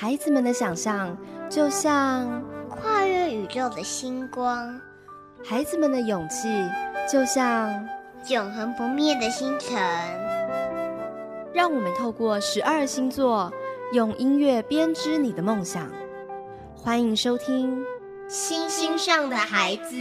孩子们的想象就像跨越宇宙的星光，孩子们的勇气就像永恒不灭的星辰。让我们透过十二星座，用音乐编织你的梦想。欢迎收听《星星上的孩子》。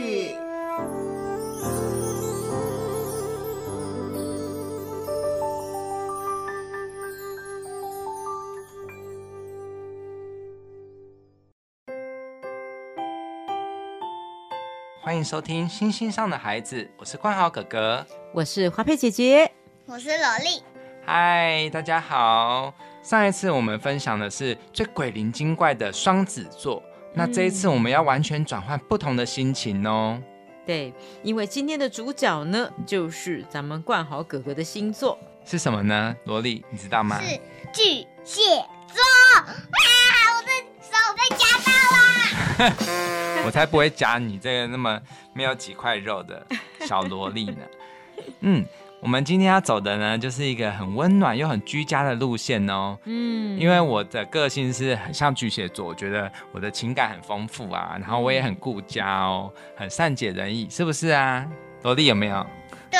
欢迎收听《星星上的孩子》，我是冠豪哥哥，我是花佩姐姐，我是萝莉。嗨，大家好！上一次我们分享的是最鬼灵精怪的双子座，那这一次我们要完全转换不同的心情哦。对，因为今天的主角呢，就是咱们冠豪哥哥的星座是什么呢？萝莉，你知道吗？是巨蟹座。我才不会夹你这个那么没有几块肉的 小萝莉呢。嗯，我们今天要走的呢，就是一个很温暖又很居家的路线哦。嗯，因为我的个性是很像巨蟹座，我觉得我的情感很丰富啊，然后我也很顾家哦，很善解人意，是不是啊？萝莉有没有？对，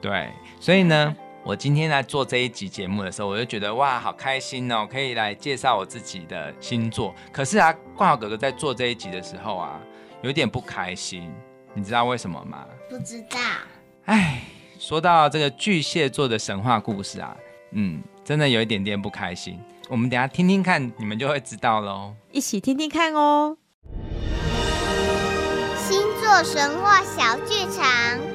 对，所以呢。我今天来做这一集节目的时候，我就觉得哇，好开心哦，可以来介绍我自己的星座。可是啊，冠豪哥哥在做这一集的时候啊，有点不开心，你知道为什么吗？不知道。哎，说到这个巨蟹座的神话故事啊，嗯，真的有一点点不开心。我们等下听听看，你们就会知道喽。一起听听看哦。星座神话小剧场。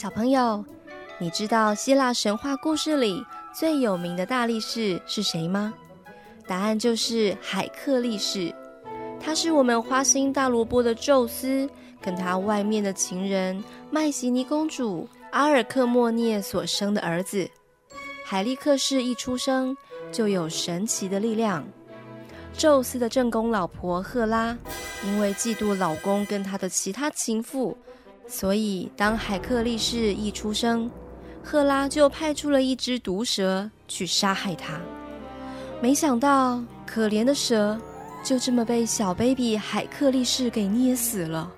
小朋友，你知道希腊神话故事里最有名的大力士是谁吗？答案就是海克力士。他是我们花心大萝卜的宙斯，跟他外面的情人麦西尼公主阿尔克莫涅所生的儿子。海利克士一出生就有神奇的力量。宙斯的正宫老婆赫拉，因为嫉妒老公跟他的其他情妇。所以，当海克力士一出生，赫拉就派出了一只毒蛇去杀害他。没想到，可怜的蛇就这么被小 baby 海克力士给捏死了。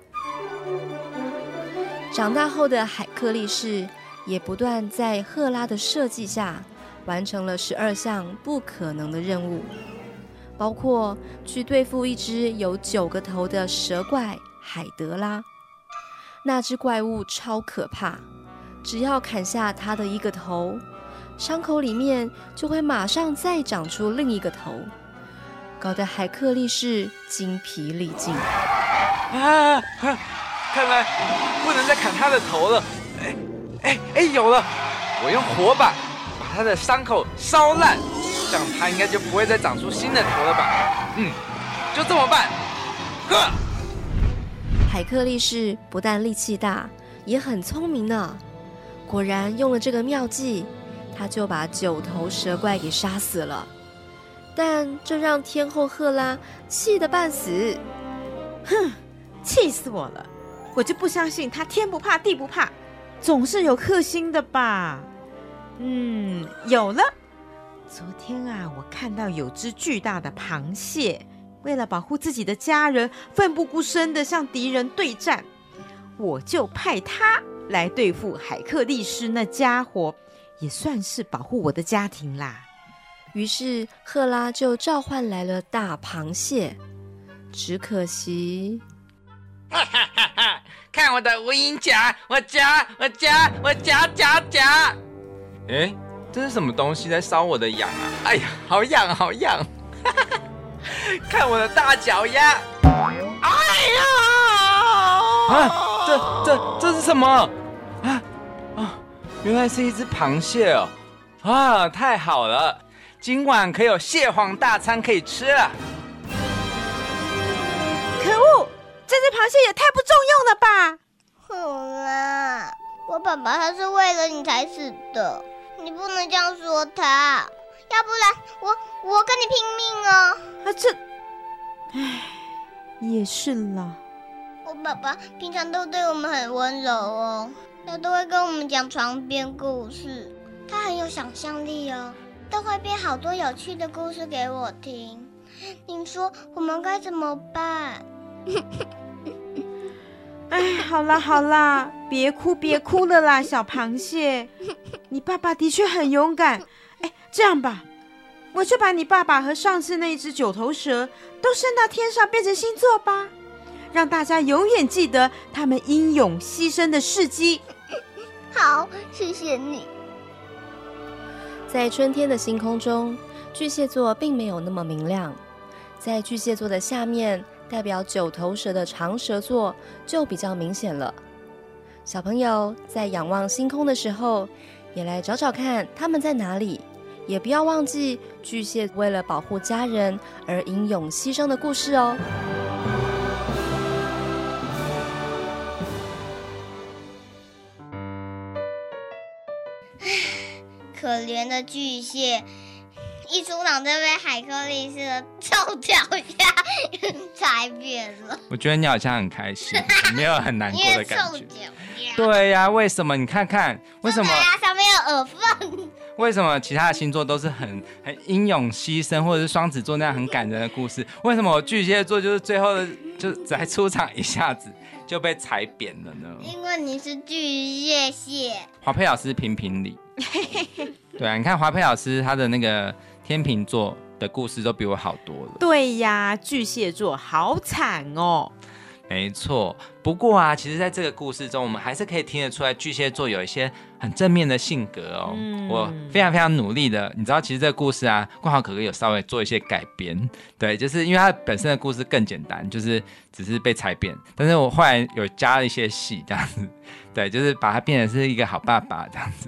长大后的海克力士也不断在赫拉的设计下，完成了十二项不可能的任务，包括去对付一只有九个头的蛇怪海德拉。那只怪物超可怕，只要砍下它的一个头，伤口里面就会马上再长出另一个头，搞得海克力士精疲力尽。啊！看来不能再砍他的头了。哎哎哎，有了！我用火把把他的伤口烧烂，这样他应该就不会再长出新的头了吧？嗯，就这么办。海克力士不但力气大，也很聪明呢。果然用了这个妙计，他就把九头蛇怪给杀死了。但这让天后赫拉气得半死。哼，气死我了！我就不相信他天不怕地不怕，总是有克星的吧？嗯，有了。昨天啊，我看到有只巨大的螃蟹。为了保护自己的家人，奋不顾身的向敌人对战，我就派他来对付海克力士那家伙，也算是保护我的家庭啦。于是赫拉就召唤来了大螃蟹，只可惜，哈哈哈哈！看我的无影夹，我夹，我夹，我夹夹夹！哎，这是什么东西在烧我的痒啊？哎呀，好痒，好痒！哈哈哈。看我的大脚丫！哎呀！啊，这这这是什么？啊啊，原来是一只螃蟹哦！啊，太好了，今晚可有蟹黄大餐可以吃了。可恶，这只螃蟹也太不重用了吧！好啦，我爸爸他是为了你才死的，你不能这样说他。要不然我我跟你拼命啊！啊这，唉，也是啦。我爸爸平常都对我们很温柔哦，他都会跟我们讲床边故事。他很有想象力哦，都会编好多有趣的故事给我听。你说我们该怎么办？哎，好啦好啦，别哭别哭了啦，小螃蟹，你爸爸的确很勇敢。哎，这样吧，我就把你爸爸和上次那只九头蛇都升到天上，变成星座吧，让大家永远记得他们英勇牺牲的事迹。好，谢谢你。在春天的星空中，巨蟹座并没有那么明亮，在巨蟹座的下面。代表九头蛇的长蛇座就比较明显了。小朋友在仰望星空的时候，也来找找看他们在哪里。也不要忘记巨蟹为了保护家人而英勇牺牲的故事哦。可怜的巨蟹。一出场就被海克力斯的臭脚丫踩扁了。我觉得你好像很开心，没有很难过的感觉。对对呀，为什么？你看看，为什么？上面有耳粪。为什么其他的星座都是很很英勇牺牲，或者是双子座那样很感人的故事？为什么我巨蟹座就是最后的就才出场一下子就被踩扁了呢？因为你是巨蟹蟹。华佩老师评评理。对啊，你看华佩老师他的那个。天秤座的故事都比我好多了。对呀，巨蟹座好惨哦。没错，不过啊，其实在这个故事中，我们还是可以听得出来，巨蟹座有一些很正面的性格哦。我非常非常努力的，你知道，其实这个故事啊，冠豪哥哥有稍微做一些改编。对，就是因为他本身的故事更简单，就是只是被踩扁，但是我后来有加了一些戏，这样子。对，就是把它变成是一个好爸爸这样子。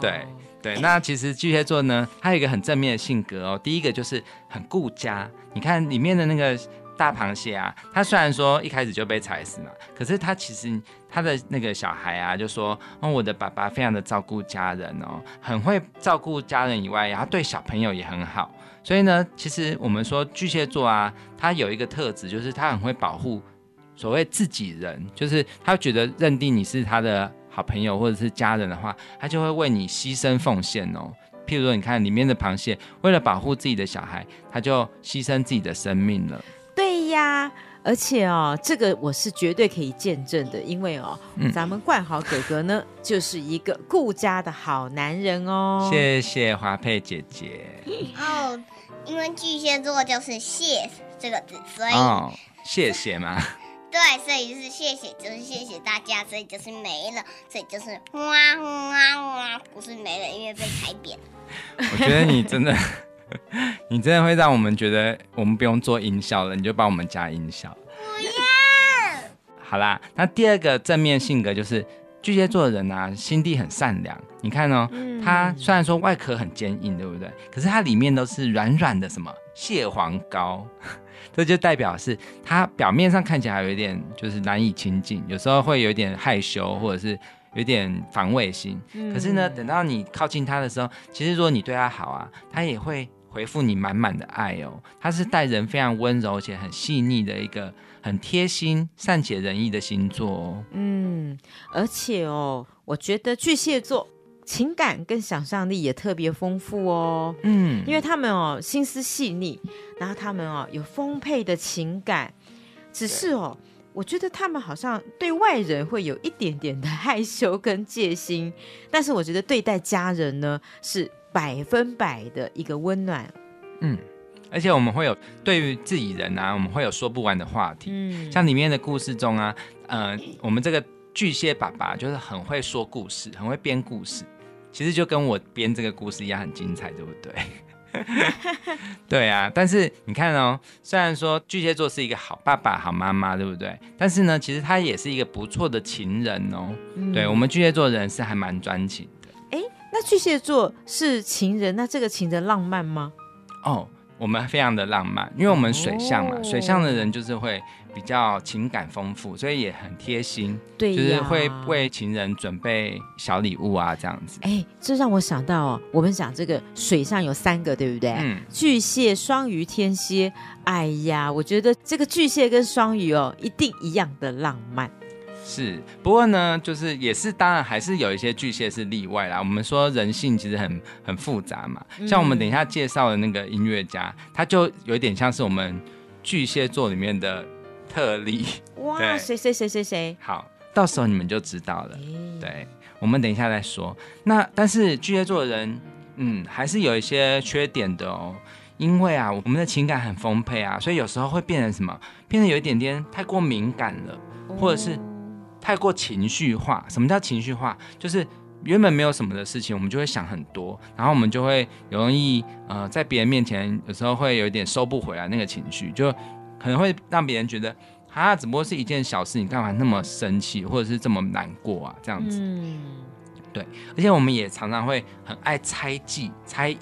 对。对，那其实巨蟹座呢，它有一个很正面的性格哦。第一个就是很顾家，你看里面的那个大螃蟹啊，它虽然说一开始就被踩死嘛，可是它其实它的那个小孩啊，就说哦，我的爸爸非常的照顾家人哦，很会照顾家人以外，然后对小朋友也很好。所以呢，其实我们说巨蟹座啊，它有一个特质，就是他很会保护所谓自己人，就是他觉得认定你是他的。好朋友或者是家人的话，他就会为你牺牲奉献哦。譬如说，你看里面的螃蟹，为了保护自己的小孩，他就牺牲自己的生命了。对呀，而且哦，这个我是绝对可以见证的，因为哦，咱们冠豪哥哥呢，就是一个顾家的好男人哦。谢谢华佩姐姐。哦，因为巨蟹座就是“谢”这个字，所以谢谢嘛。对，所以就是谢谢，就是谢谢大家，所以就是没了，所以就是哇哇哇，不是没了，因为被踩扁。我觉得你真的，你真的会让我们觉得我们不用做音效了，你就帮我们加音效。不要。好啦，那第二个正面性格就是巨蟹座的人啊，心地很善良。你看哦，他虽然说外壳很坚硬，对不对？可是它里面都是软软的，什么蟹黄膏。这就代表是他表面上看起来有一点就是难以亲近，有时候会有点害羞，或者是有点防卫心。可是呢，等到你靠近他的时候，其实如果你对他好啊，他也会回复你满满的爱哦。他是待人非常温柔且很细腻的一个很贴心、善解人意的星座哦。嗯，而且哦，我觉得巨蟹座。情感跟想象力也特别丰富哦，嗯，因为他们哦心思细腻，然后他们哦有丰沛的情感，只是哦，我觉得他们好像对外人会有一点点的 害羞跟戒心，但是我觉得对待家人呢是百分百的一个温暖，嗯，而且我们会有对于自己人啊，我们会有说不完的话题，嗯，像里面的故事中啊，呃，我们这个巨蟹爸爸就是很会说故事，很会编故事。其实就跟我编这个故事一样很精彩，对不对？对啊，但是你看哦，虽然说巨蟹座是一个好爸爸、好妈妈，对不对？但是呢，其实他也是一个不错的情人哦。对我们巨蟹座人是还蛮专情的。巨蟹座是情人，那这个情人浪漫吗？哦。我们非常的浪漫，因为我们水象嘛，水象的人就是会比较情感丰富，所以也很贴心，对，就是会为情人准备小礼物啊，这样子。哎，这让我想到哦，我们讲这个水象有三个，对不对？嗯。巨蟹、双鱼、天蝎。哎呀，我觉得这个巨蟹跟双鱼哦，一定一样的浪漫。是，不过呢，就是也是，当然还是有一些巨蟹是例外啦。我们说人性其实很很复杂嘛，像我们等一下介绍的那个音乐家，他就有点像是我们巨蟹座里面的特例。哇，对谁谁谁谁谁？好，到时候你们就知道了。诶对，我们等一下再说。那但是巨蟹座的人，嗯，还是有一些缺点的哦。因为啊，我们的情感很丰沛啊，所以有时候会变成什么？变得有一点点太过敏感了，或者是太过情绪化。什么叫情绪化？就是原本没有什么的事情，我们就会想很多，然后我们就会容易呃，在别人面前有时候会有一点收不回来那个情绪，就可能会让别人觉得啊，只不过是一件小事，你干嘛那么生气，或者是这么难过啊？这样子。嗯，对而且我们也常常会很爱猜忌、猜疑，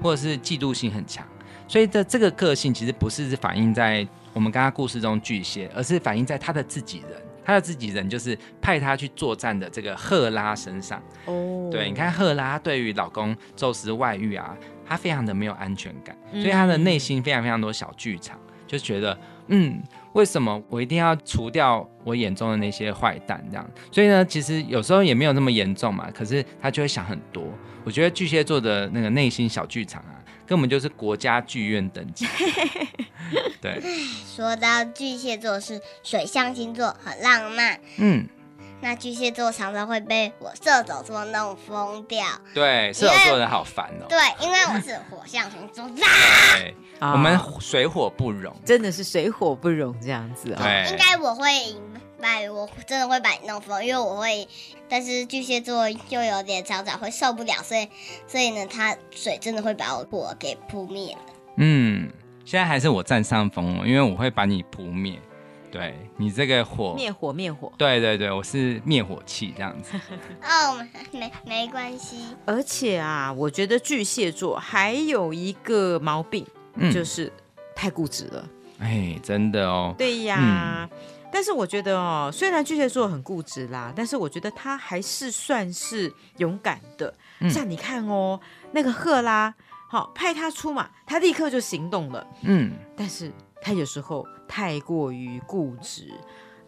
或者是嫉妒心很强。所以的这个个性其实不是反映在我们刚刚故事中巨蟹，而是反映在他的自己人。他的自己人就是派他去作战的这个赫拉身上。哦，对，你看赫拉对于老公宙斯外遇啊，她非常的没有安全感，嗯所以她的内心非常非常多小剧场，就觉得嗯，为什么我一定要除掉我眼中的那些坏蛋这样？所以呢，其实有时候也没有那么严重嘛，可是她就会想很多。我觉得巨蟹座的那个内心小剧场啊，根本就是国家剧院等级。对，说到巨蟹座是水象星座，很浪漫。嗯，那巨蟹座常常会被我射手座弄疯掉。对，射手座的人好烦哦。对，因为我是火象星座，对，啊我们水火不容。真的是水火不容这样子啊、对应该我会赢把我真的会把你弄疯，因为我会。但是巨蟹座又有点常常会受不了，所以所以呢，它水真的会把我火给扑灭了。嗯，现在还是我占上风哦，因为我会把你扑灭。对你这个火，灭火灭火。对对对，我是灭火器这样子。哦，没没关系，而且啊，我觉得巨蟹座还有一个毛病，嗯，就是太固执了。哎，真的哦，对呀。但是我觉得哦，虽然巨蟹座很固执啦，但是我觉得他还是算是勇敢的。嗯像你看哦，那个赫拉，好、派他出马，他立刻就行动了。嗯，但是他有时候太过于固执，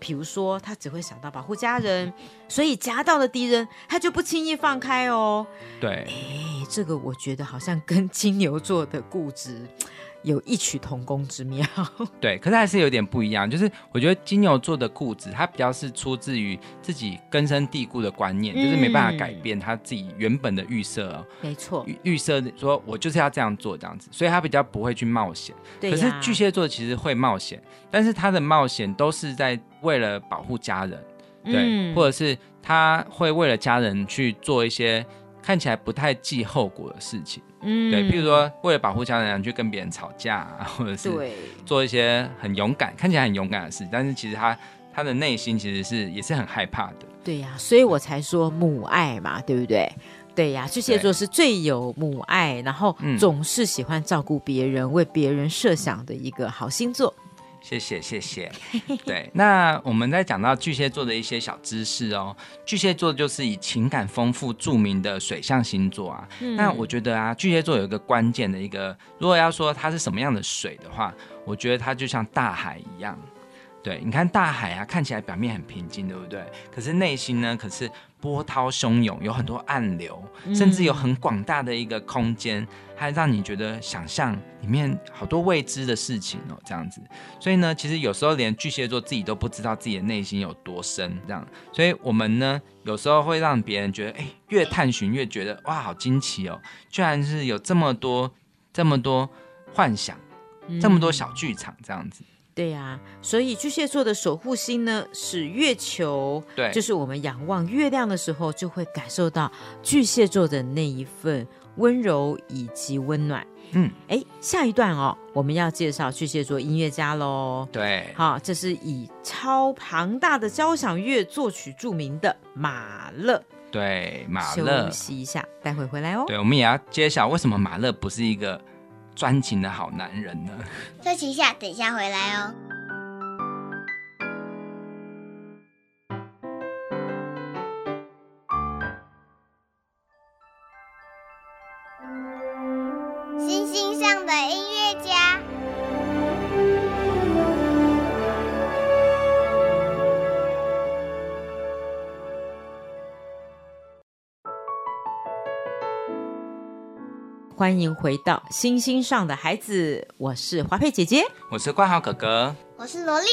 比如说他只会想到保护家人，所以夹到了敌人，他就不轻易放开哦。对，哎，这个我觉得好像跟金牛座的固执有异曲同工之妙。对，可是还是有点不一样。就是我觉得金牛座的固执，它比较是出自于自己根深蒂固的观念，就是没办法改变他自己原本的预设哦。没错，预预设说我就是要这样做这样子，所以他比较不会去冒险。可对呀是巨蟹座其实会冒险，但是他的冒险都是在为了保护家人，对，嗯或者是他会为了家人去做一些看起来不太计后果的事情，嗯对，譬如说为了保护家人去跟别人吵架、啊，或者是对，做一些很勇敢、看起来很勇敢的事，但是其实他他的内心其实是也是很害怕的。对呀、所以我才说母爱嘛，对不对？对呀、巨蟹座是最有母爱，然后嗯总是喜欢照顾别人、为别人设想的一个好星座。谢谢谢谢，对，那我们在讲到巨蟹座的一些小知识哦。巨蟹座就是以情感丰富著名的水象星座啊。那我觉得啊，巨蟹座有一个关键的一个，如果要说它是什么样的水的话，我觉得它就像大海一样。对，你看大海啊，看起来表面很平静，对不对？可是内心呢，可是波涛汹涌，有很多暗流，甚至有很广大的一个空间，还让你觉得想象里面好多未知的事情哦，这样子。所以呢，其实有时候连巨蟹座自己都不知道自己的内心有多深，这样。所以我们呢，有时候会让别人觉得，哎，越探寻越觉得哇，好惊奇哦，居然是有这么多、这么多幻想，这么多小剧场这样子。对呀、所以巨蟹座的守护星呢是月球，对，就是我们仰望月亮的时候，就会感受到巨蟹座的那一份温柔以及温暖。嗯，哎，下一段哦，我们要介绍巨蟹座音乐家喽。对，好，这是以超庞大的交响乐作曲著名的马勒。对，马休。息一下，待会回来哦。对，我们也要揭晓为什么马勒不是一个专情的好男人呢？休息一下，等一下回来哦。欢迎回到星星上的孩子，我是华佩姐姐。我是冠豪哥哥。我是萝莉，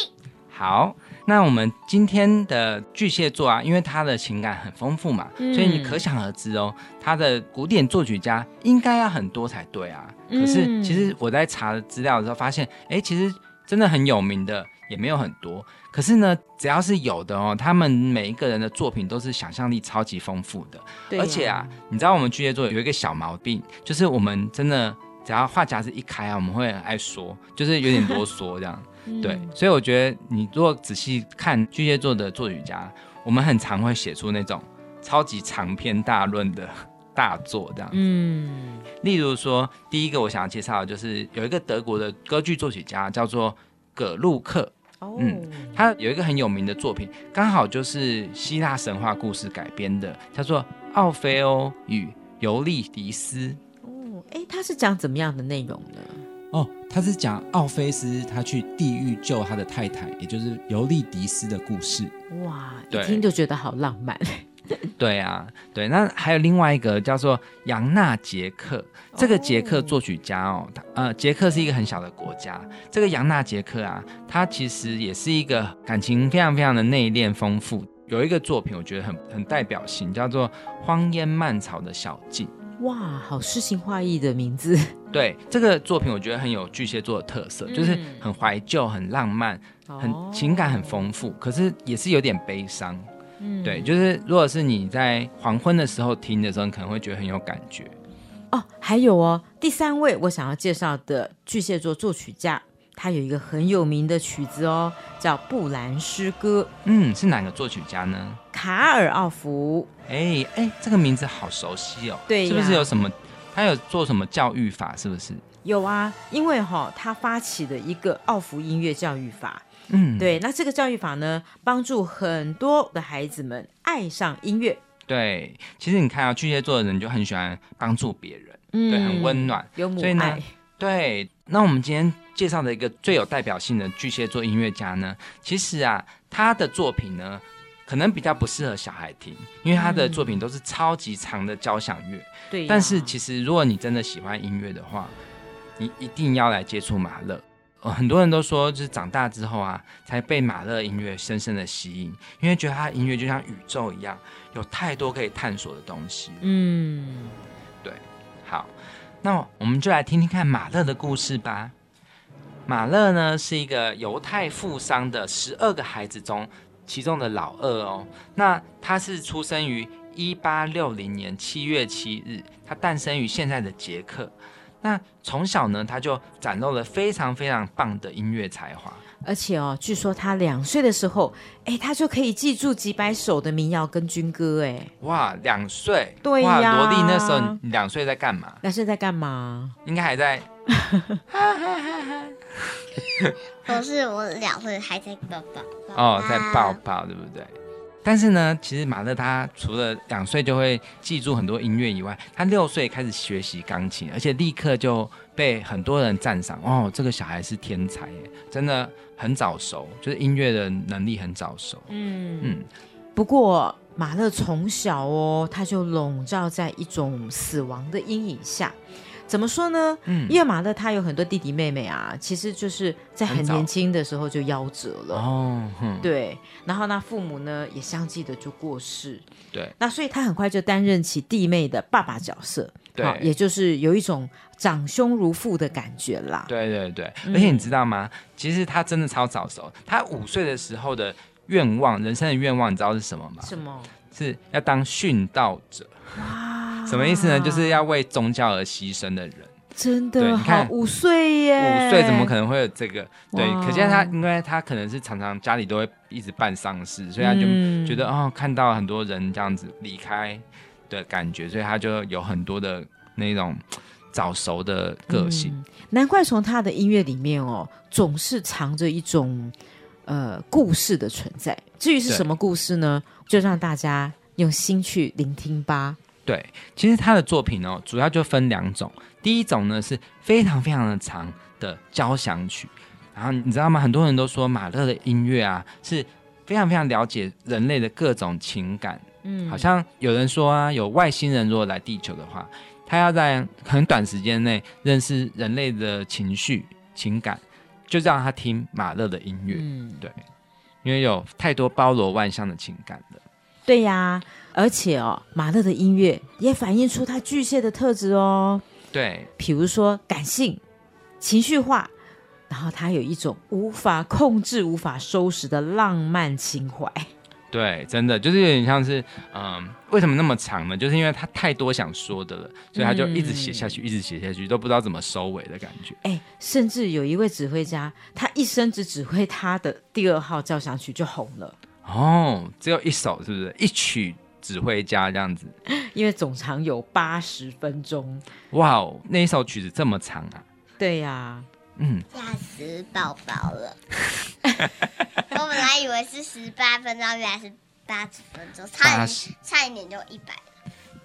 好，那我们今天的巨蟹座啊，因为他的情感很丰富嘛，嗯所以你可想而知哦，他的古典作曲家应该要很多才对啊。可嗯是其实我在查资料的时候发现，哎，其实真的很有名的也没有很多。可是呢，只要是有的哦，他们每一个人的作品都是想象力超级丰富的。对而且啊，你知道我们巨蟹座有一个小毛病，就是我们真的只要话匣子一开啊，我们会很爱说，就是有点啰嗦这样。嗯对，所以我觉得你如果仔细看巨蟹座的作曲家，我们很常会写出那种超级长篇大论的大作这样。嗯，例如说，第一个我想要介绍的就是有一个德国的歌剧作曲家叫做葛路克，哦，嗯他有一个很有名的作品，刚好就是希腊神话故事改编的，叫做《奥菲欧与尤利迪斯》。哦，哎，他是讲怎么样的内容呢？哦，他是讲奥菲斯他去地狱救他的太太，也就是尤利迪斯的故事。哇，一听就觉得好浪漫。对啊，对，那还有另外一个叫做杨纳杰克，这个杰克作曲家哦，他呃，杰克是一个很小的国家，这个杨纳杰克啊，他其实也是一个感情非常非常的内敛丰富。有一个作品我觉得很很代表性，叫做《荒烟蔓草的小径》。哇，好诗情画意的名字。对这个作品，我觉得很有巨蟹座的特色，就是嗯很怀旧、很浪漫、很哦情感很丰富，可是也是有点悲伤。嗯对，就是如果是你在黄昏的时候听的时候，你可能会觉得很有感觉。哦，还有哦，第三位我想要介绍的巨蟹座作曲家，他有一个很有名的曲子哦，叫《布兰诗歌嗯，是哪个作曲家呢？》，卡尔奥弗。哎哎，这个名字好熟悉哦。对呀是不是有什么？他有做什么教育法？是不是？有啊，因为哈、他发起的一个奥福音乐教育法。嗯，对，那这个教育法呢，帮助很多的孩子们爱上音乐。对。其实你看啊，巨蟹座的人就很喜欢帮助别人，嗯对，很温暖。有母所以呢爱。对，那我们今天介绍的一个最有代表性的巨蟹座音乐家呢，其实啊，他的作品呢，可能比较不适合小孩听，因为他的作品都是超级长的交响乐。对呀、但是其实如果你真的喜欢音乐的话，你一定要来接触马勒。呃，很多人都说，就是长大之后啊，才被马勒音乐深深的吸引，因为觉得他音乐就像宇宙一样，有太多可以探索的东西。嗯，对好，那我们就来听听看马勒的故事吧。马勒呢是一个犹太富商的十二个孩子中其中的老二哦。那他是出生于一八六零年七月七日，他诞生于现在的捷克。那从小呢，他就展露了非常非常棒的音乐才华。而且哦，据说他两岁的时候，哎，他就可以记住几百首的民谣跟军歌，哎，哇，两岁，对哇，呀萝莉那时候你两岁在干嘛？两岁在干嘛？应该还在 我是我两岁还在抱抱哦，在抱抱，对不对？但是呢，其实马勒他除了两岁就会记住很多音乐以外，他六岁开始学习钢琴，而且立刻就被很多人赞赏。哦，这个小孩是天才耶，真的很早熟，就是音乐的能力很早熟。嗯嗯，不过马勒从小哦，他就笼罩在一种死亡的阴影下。怎么说呢？嗯因为马勒他有很多弟弟妹妹啊，其实就是在很年轻的时候就夭折了。哦，哼，对，然后那父母呢也相继的就过世，对那所以他很快就担任起弟妹的爸爸角色，对好也就是有一种长兄如父的感觉啦。对对对，嗯而且你知道吗？其实他真的超早熟，他五岁的时候的愿望，人生的愿望，你知道是什么吗？什么？是要当殉道者。哇，什么意思呢？就是要为宗教而牺牲的人。真的你看五岁耶，五岁怎么可能会有这个？对，可见他，因为他可能是常常家里都会一直办丧事，所以他就嗯觉得、哦，看到很多人这样子离开的感觉，所以他就有很多的那种早熟的个性。嗯难怪从他的音乐里面哦，总是藏着一种呃故事的存在。至于是什么故事呢？就让大家用心去聆听吧。对，其实他的作品哦，主要就分两种。第一种呢是非常非常的长的交响曲，然后你知道吗？很多人都说马勒的音乐啊是非常非常了解人类的各种情感。嗯好像有人说啊，有外星人如果来地球的话，他他要在很短时间内认识人类的情绪、情感，就让他听马勒的音乐，嗯，对，因为有太多包罗万象的情感了。对呀，而且哦，马勒的音乐也反映出他巨蟹的特质哦，对，比如说感性、情绪化，然后他有一种无法控制、无法收拾的浪漫情怀。对，真的就是有点像是，嗯，为什么那么长呢？就是因为他太多想说的了，所以他就一直写下去，一直写下去，都不知道怎么收尾的感觉。哎，甚至有一位指挥家，他一生只指挥他的第二号交响曲就红了，哦，只有一首，是不是？一曲指挥家这样子。因为总长有八十分钟。哇哦，那一首曲子这么长啊！对呀、嗯，吓死宝宝了！我本来以为是十八分钟，原来是八十分钟，差一80差一点就一百，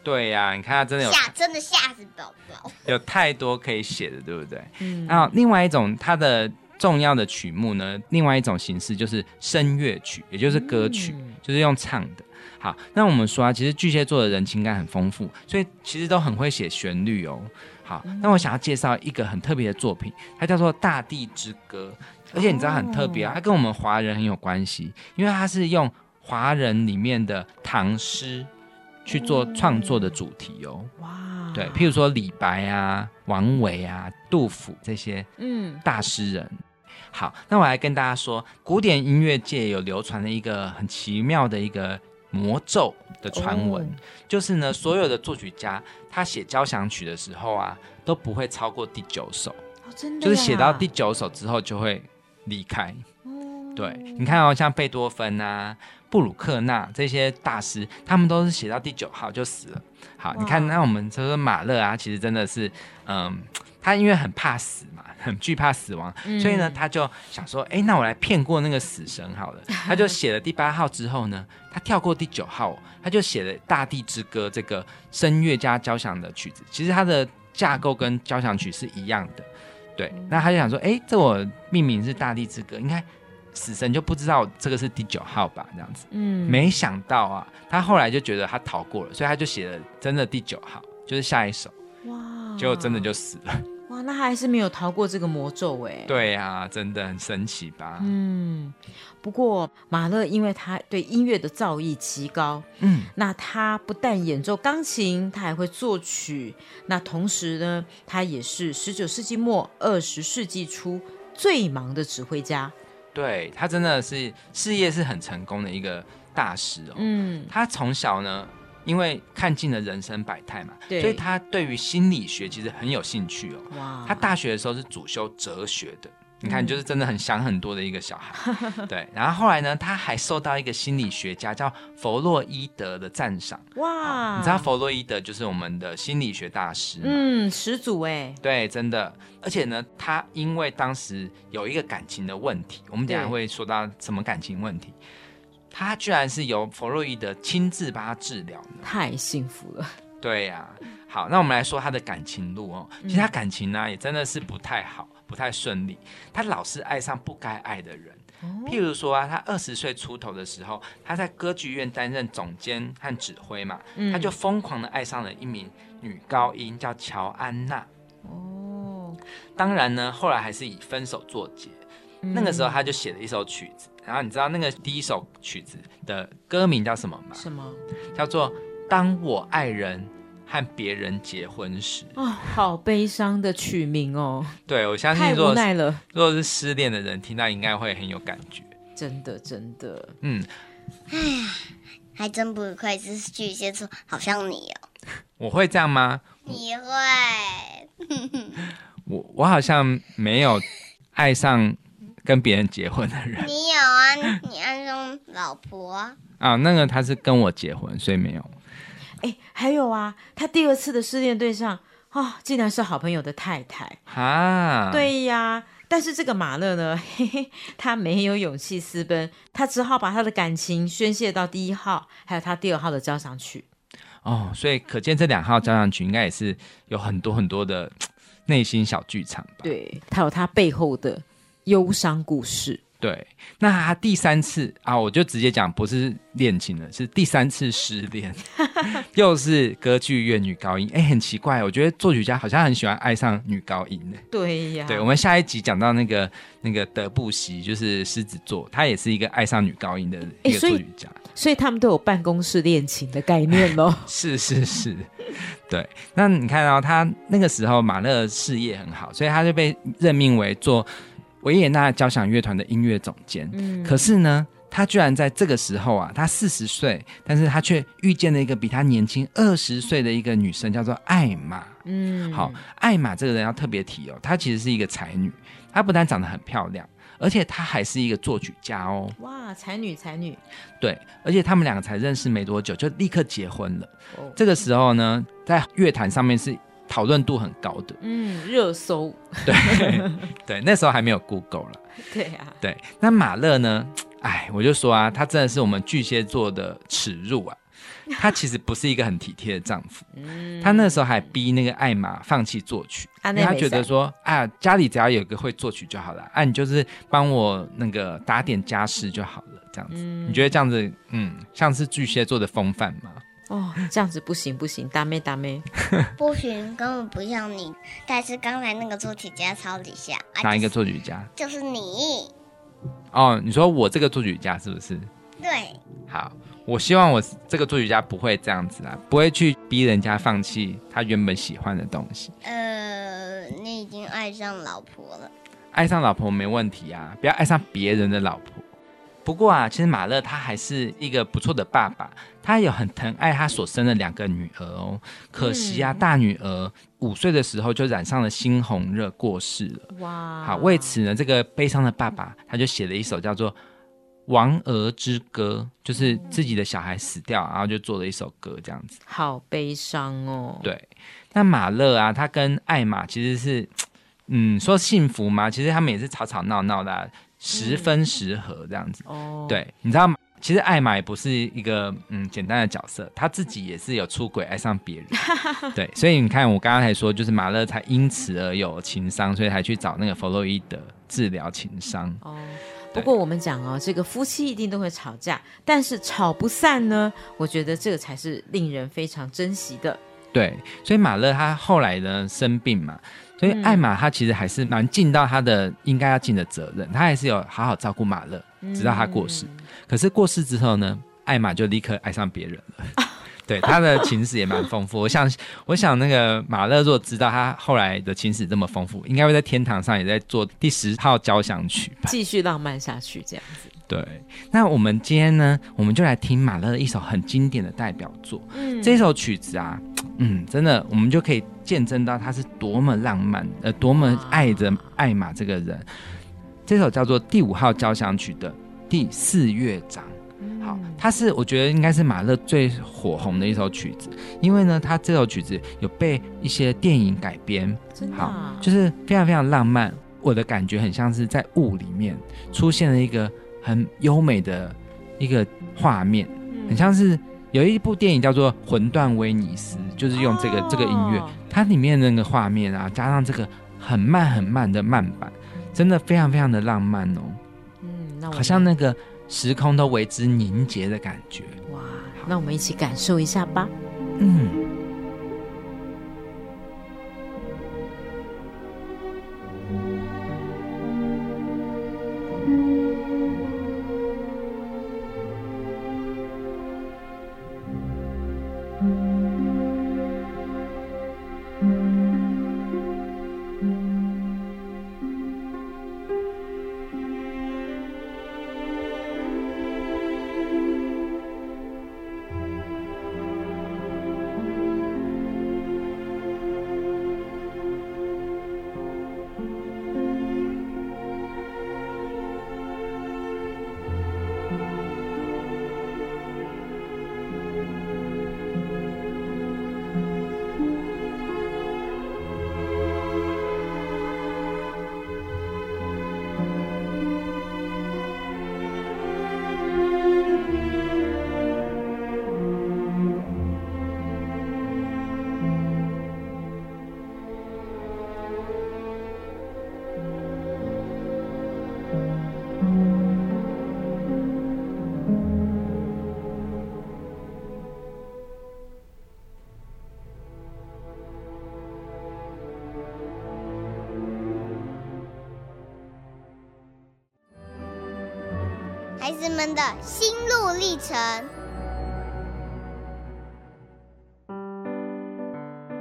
对呀、你看他真的有吓真的吓死宝宝。有太多可以写的，对不对？嗯，然后另外一种它的重要的曲目呢，另外一种形式就是声乐曲，也就是歌曲，嗯就是用唱的。好，那我们说啊，其实巨蟹座的人情感很丰富，所以其实都很会写旋律哦。好，那我想要介绍一个很特别的作品，它叫做《大地之歌》，而且你知道很特别啊，它跟我们华人很有关系，因为它是用华人里面的唐诗去做创作的主题哦。哇，对，譬如说李白啊、王维啊、杜甫这些嗯，大诗人。好，那我来跟大家说，古典音乐界有流传的一个很奇妙的一个魔咒的传闻，哦。就是呢，所有的作曲家他写交响曲的时候啊，都不会超过第九首，哦，真的就是写到第九首之后就会离开。哦。对，你看哦，像贝多芬啊、布鲁克纳这些大师，他们都是写到第九号就死了。好，你看，那我们说说马勒啊，其实真的是，嗯，他因为很怕死嘛，很惧怕死亡，嗯所以呢，他就想说，哎，那我来骗过那个死神好了。他就写了第八号之后呢，他跳过第九号，他就写了《大地之歌》这个声乐加交响的曲子。其实它的架构跟交响曲是一样的。对，那他就想说，哎，这我命名是《大地之歌》，应该死神就不知道这个是第九号吧？这样子，嗯，没想到啊，他后来就觉得他逃过了，所以他就写了真的第九号，就是下一首，哇，结果真的就死了。哇，那还是没有逃过这个魔咒哎。对呀、真的很神奇吧？嗯，不过马勒因为他对音乐的造诣极高，嗯，那他不但演奏钢琴，他还会作曲。那同时呢，他也是十九世纪末二十世纪初最忙的指挥家。对他真的是事业是很成功的一个大师哦。嗯，他从小呢，因为看尽了人生百态嘛，所以他对于心理学其实很有兴趣哦。哇，他大学的时候是主修哲学的，你看，就是真的很想很多的一个小孩。对，然后后来呢，他还受到一个心理学家叫弗洛伊德的赞赏。哇，你知道弗洛伊德就是我们的心理学大师？嗯，始祖哎，对，真的，而且呢，他因为当时有一个感情的问题，我们等下对会说到什么感情问题，他居然是由弗洛伊德亲自帮他治疗呢。太幸福了。对呀、好，那我们来说他的感情路哦。其实他感情呢、也真的是不太好，不太顺利。他老是爱上不该爱的人。譬如说啊，他二十岁出头的时候，他在歌剧院担任总监和指挥嘛，嗯他就疯狂的爱上了一名女高音，叫乔安娜。哦，当然呢，后来还是以分手作结。那个时嗯候他就写了一首曲子，然后你知道那个第一首曲子的歌名叫什么吗？什么？叫做《当我爱人和别人结婚时》。哦，好悲伤的曲名哦，对我相信，如果是无奈了，如果是失恋的人听到，应该会很有感觉。真的真的。嗯，哎呀还真不愧是巨蟹座，好像你哦，我会这样吗？你会，我我好像没有爱上跟别人结婚的人你有啊，你暗中老婆，啊。那个他是跟我结婚，所以没有。哎，还有啊，他第二次的失恋对象啊、竟然是好朋友的太太。啊，，对呀，但是这个马勒呢，嘿嘿，他没有勇气私奔，他只好把他的感情宣泄到第一号，还有他第二号的交响曲。哦，所以可见这两号交响曲应该也是有很多很多的内心小剧场吧。对，他有他背后的忧伤故事。对，那他第三次啊，我就直接讲不是恋情了，是第三次失恋，又是歌剧院女高音。哎，很奇怪，我觉得作曲家好像很喜欢爱上女高音呢。对呀，对，我们下一集讲到那个那个德布西，就是狮子座，他也是一个爱上女高音的一个作曲家。所以他们都有办公室恋情的概念喽。是是是，对。那你看到他那个时候马勒事业很好，所以他就被任命为做。维也纳交响乐团的音乐总监，嗯，可是呢，他居然在这个时候啊，他四十岁，但是他却遇见了一个比他年轻二十岁的一个女生，叫做艾玛，嗯，好，艾玛这个人要特别提哦，她其实是一个才女，她不但长得很漂亮，而且她还是一个作曲家哦，哇，才女才女，对，而且他们两个才认识没多久就立刻结婚了，这个时候呢，在乐坛上面是。讨论度很高的，嗯，热搜，对对，那时候还没有 Google 了，对呀，对。那马勒呢？哎，我就说啊，他真的是我们巨蟹座的耻辱啊！他其实不是一个很体贴的丈夫，他那时候还逼那个艾玛放弃作曲，他觉得说，啊，家里只要有一个会作曲就好了，啊，你就是帮我那个打点家事就好了，这样子。你觉得这样子，嗯，像是巨蟹座的风范吗？哦，这样子不行不行，大妹大妹，不行，根本不像你。但是刚才那个作曲家超级像，哪一个作曲家？就是你。哦，你说我这个作曲家是不是？对。好，我希望我这个作曲家不会这样子啊，不会去逼人家放弃他原本喜欢的东西。呃，你已经爱上老婆了。爱上老婆没问题啊，不要爱上别人的老婆。不过啊，其实马勒他还是一个不错的爸爸，他有很疼爱他所生的两个女儿哦。可惜啊，大女儿五岁的时候就染上了猩红热过世了。哇！好，为此呢，这个悲伤的爸爸他就写了一首叫做《亡儿之歌》，就是自己的小孩死掉，然后就做了一首歌这样子。好悲伤哦。对，那马勒啊，他跟艾玛其实是，嗯，说幸福吗？其实他们也是吵吵闹闹的。十分十合这样子，对，你知道吗？其实艾玛也不是一个嗯简单的角色，他自己也是有出轨爱上别人，对，所以你看我刚刚才说，就是马勒才因此而有情商，所以才去找那个弗洛伊德治疗情商。哦，不过我们讲哦，这个夫妻一定都会吵架，但是吵不散呢，我觉得这个才是令人非常珍惜的。对，所以马勒他后来呢生病嘛。所以艾玛她其实还是蛮尽到她的应该要尽的责任，她还是有好好照顾马勒，直到他过世。可是过世之后呢，艾玛就立刻爱上别人了。对，他的情史也蛮丰富。我想，我想那个马勒若知道他后来的情史这么丰富，应该会在天堂上也在做第十号交响曲吧，继续浪漫下去这样子。对，那我们今天呢，我们就来听马勒的一首很经典的代表作。嗯，这首曲子啊，嗯，真的，我们就可以见证到他是多么浪漫，呃，多么爱着艾玛这个人。这首叫做第五号交响曲的第四乐章。好，它是我觉得应该是马勒最火红的一首曲子，因为呢，他这首曲子有被一些电影改编，好，就是非常非常浪漫。我的感觉很像是在雾里面出现了一个。很优美的一个画面，很像是有一部电影叫做《魂断威尼斯》，就是用这个这个音乐，它里面那个画面啊，加上这个很慢很慢的慢板，真的非常非常的浪漫哦。嗯，那好像那个时空都为之凝结的感觉。哇，那我们一起感受一下吧。嗯。们的心路历程。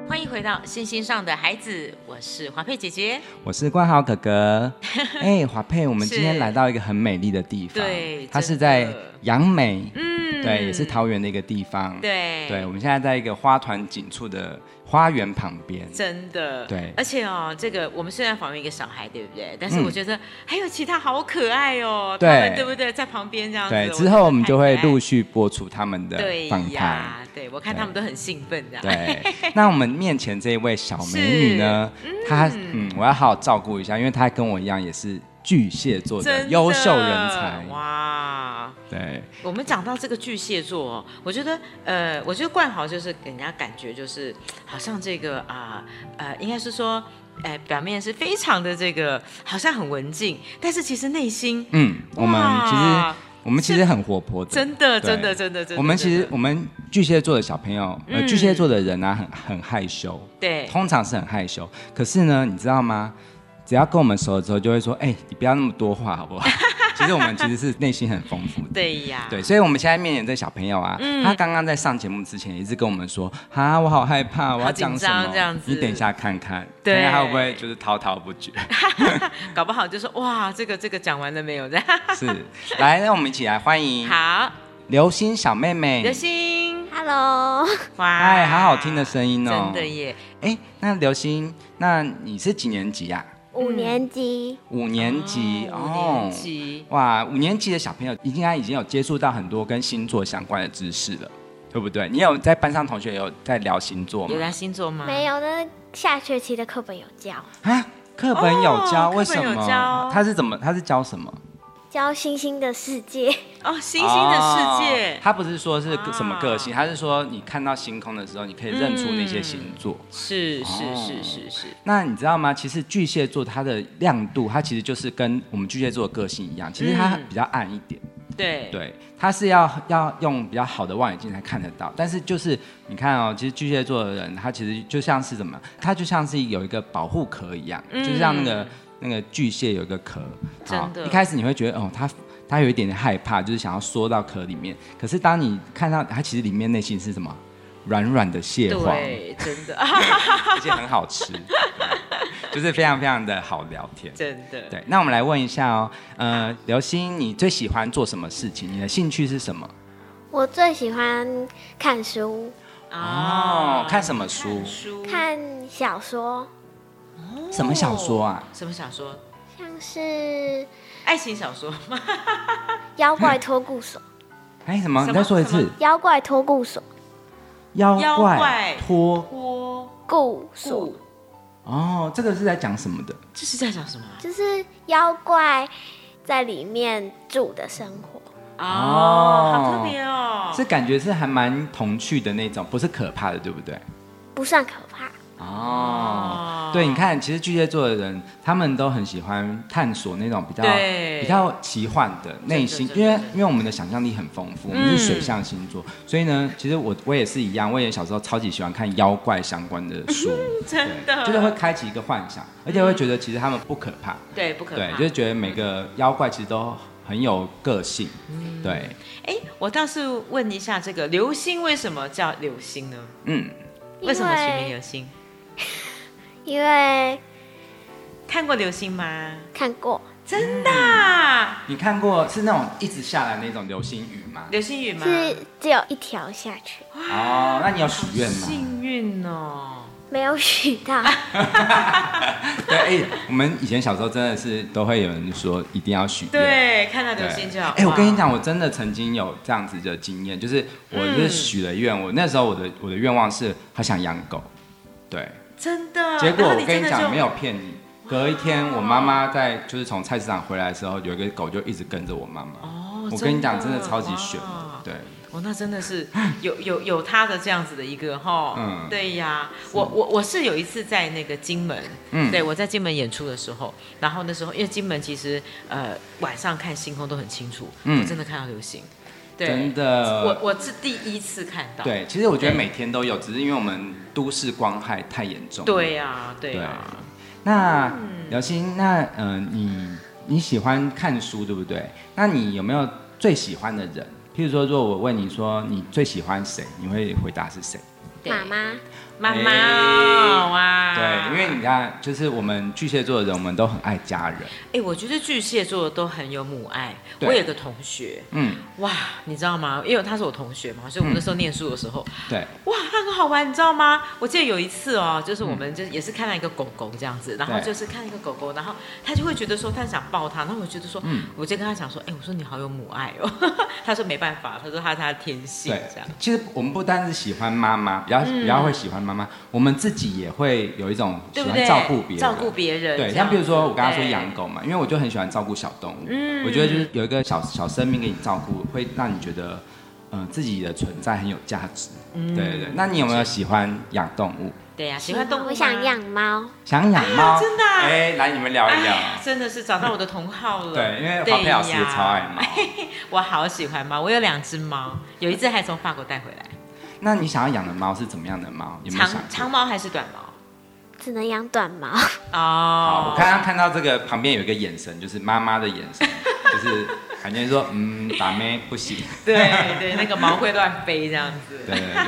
欢迎回到星星上的孩子，我是华佩姐姐。我是冠豪哥哥。哎，华佩，我们今天是来到一个很美丽的地方，对它是在杨梅，嗯对，也是桃园的一个地方。对对，我们现在在一个花团锦簇的花园旁边。真的，对而且哦，这个我们虽然访问一个小孩，对不对？但是嗯我觉得还有其他好可爱哦，对他们对不对？在旁边这样子，对，之后我们就会陆续播出他们的对访谈。呀，对我看他们都很兴奋这样。对，那我们面前这一位小美女呢，她嗯，我要好好照顾一下，因为她跟我一样也是巨蟹座的优秀人才。哇！对，我们讲到这个巨蟹座哦，我觉得呃，我觉得冠豪就是给人家感觉就是好像这个啊呃应该是说。呃，表面是非常的这个，好像很文静，但是其实内心嗯，我们其实我们其实很活泼的，真的真的真的真的，我们其实我们巨蟹座的小朋友，呃，嗯巨蟹座的人呢、很很害羞，对通常是很害羞。可是呢，你知道吗？只要跟我们熟了之后，就会说，哎、你不要那么多话，好不好？其实我们其实是内心很丰富的。对呀，对，所以我们现在面前这小朋友啊，嗯他刚刚在上节目之前一直跟我们说，啊，我好害怕，我要讲紧什么？这样子你等一下看看，对他会不会就是滔滔不绝？搞不好就说哇，这个这个讲完了没有？这样 是，来，让我们一起来欢迎好，流星小妹妹。流星，Hello，哇，哎，好好听的声音哦！真的耶，哎，那流星，那你是几年级呀、五年级，五年级哦五年级，哇，五年级的小朋友应该已经有接触到很多跟星座相关的知识了，对不对？你有在班上同学有在聊星座吗有？聊星座吗？没有那，下学期的课本有教，啊，课本有教，哦为什课本有么教？他是怎么？他是教什么？教星星的世界。哦，星星的世界哦，他不是说是什么个性，啊他是说你看到星空的时候，你可以认出那些星座。是是哦是是是，那你知道吗？其实巨蟹座它的亮度，它其实就是跟我们巨蟹座的个性一样，其实它嗯比较暗一点。对对，它是要要用比较好的望远镜才看得到。但是就是你看哦，其实巨蟹座的人，他其实就像是什么？他就像是有一个保护壳一样，嗯就像那个那个巨蟹有一个壳。真的一开始你会觉得哦，他他有一点点害怕，就是想要缩到壳里面。可是当你看到它其实里面内心是什么？软软的蟹黄，对，真的 而且很好吃，就是非常非常的好聊天。真的，对，那我们来问一下哦，呃，刘星，你最喜欢做什么事情？你的兴趣是什么？我最喜欢看书，哦，看什么书？书看小说，什么小说啊？什么小说？像是爱情小说吗？《妖怪托顾所》。哎，什么？什么你再说一次。妖怪托顾所，妖妖怪怪托托顾所，哦，这个是在讲什么的？这是在讲什么啊？就是妖怪在里面住的生活。哦，好特别哦，是感觉是还蛮童趣的那种，不是可怕的，对不对？不算可怕。哦，对，你看，其实巨蟹座的人，他们都很喜欢探索那种比较对。比较奇幻的内心，因为因为我们的想象力很丰富，我们是嗯水象星座，所以呢，其实我我也是一样，我也小时候超级喜欢看妖怪相关的书，真的。就是会开启一个幻想，而且会觉得其实他们不可怕，对不可怕对，怕，就是觉得每个妖怪其实都很有个性，嗯对，哎，我倒是问一下，这个流星为什么叫流星呢？嗯，为什么取名流星？因为看过流星吗？看过，真的啊、你看过是那种一直下来那种流星雨吗？流星雨吗？是只有一条下去，哦，那你有许愿吗？幸运哦。没有许到。对，哎、我们以前小时候真的是都会有人说一定要许愿。对，看到流星就好。哎、我跟你哇，讲，我真的曾经有这样子的经验，就是我就是许了愿，我那时候我的我的愿望是好想养狗，对，真的。结果我跟你讲，没有骗你，隔一天我妈妈在就是从菜市场回来的时候，有一个狗就一直跟着我妈妈。哦，我跟你讲，真的超级悬对，哦，那真的是有有有他的这样子的一个哈，嗯。对呀，我我我是有一次在那个金门，嗯。对我在金门演出的时候，然后那时候因为金门其实呃晚上看星空都很清楚，嗯。我真的看到流星，对，真的。我我是第一次看到，对，其实我觉得每天都有，只是因为我们都市光害太严重。对呀对对。呀，那嗯。刘星，那呃，你你喜欢看书对不对？那你有没有最喜欢的人。譬如说，如果我问你说你最喜欢谁，你会回答是谁？对妈妈，妈妈哦哇，对，因为你看，就是我们巨蟹座的人，我们都很爱家人。哎，我觉得巨蟹座的都很有母爱。我有个同学，嗯，哇，你知道吗？因为他是我同学嘛，所以我们那时候念书的时候，对，哇，他很好玩，你知道吗？我记得有一次哦，就是我们就也是看到一个狗狗这样子，然后就是看一个狗狗，然后他就会觉得说他想抱它，然后我觉得说，嗯我就跟他讲说，哎，我说你好有母爱哦，他说没办法，他说他是他的天性对这样，，其实我们不单是喜欢妈妈，比较、嗯比较会喜欢妈妈，我们自己也会有一种喜欢？照顾别人，照顾别人，对，像比如说我刚刚说养狗嘛，因为我就很喜欢照顾小动物，嗯我觉得就是有一个小小生命给你照顾，会让你觉得，呃，自己的存在很有价值。嗯对对对，那你有没有喜欢养动物？对呀、喜欢动物想养猫，想养猫？真的啊哎，来你们聊一聊。哎真的是找到我的同好了。对，因为华佩老师也超爱猫。我好喜欢猫，我有两只猫，有一只还从法国带回来。那你想要养的猫是怎么样的猫？有没有长想过长毛还是短毛？只能养短毛。好，哦我刚刚看到这个旁边有一个眼神，就是妈妈的眼神，就是感觉说，嗯，打妹不行。对对，那个毛会乱飞这样子。对对对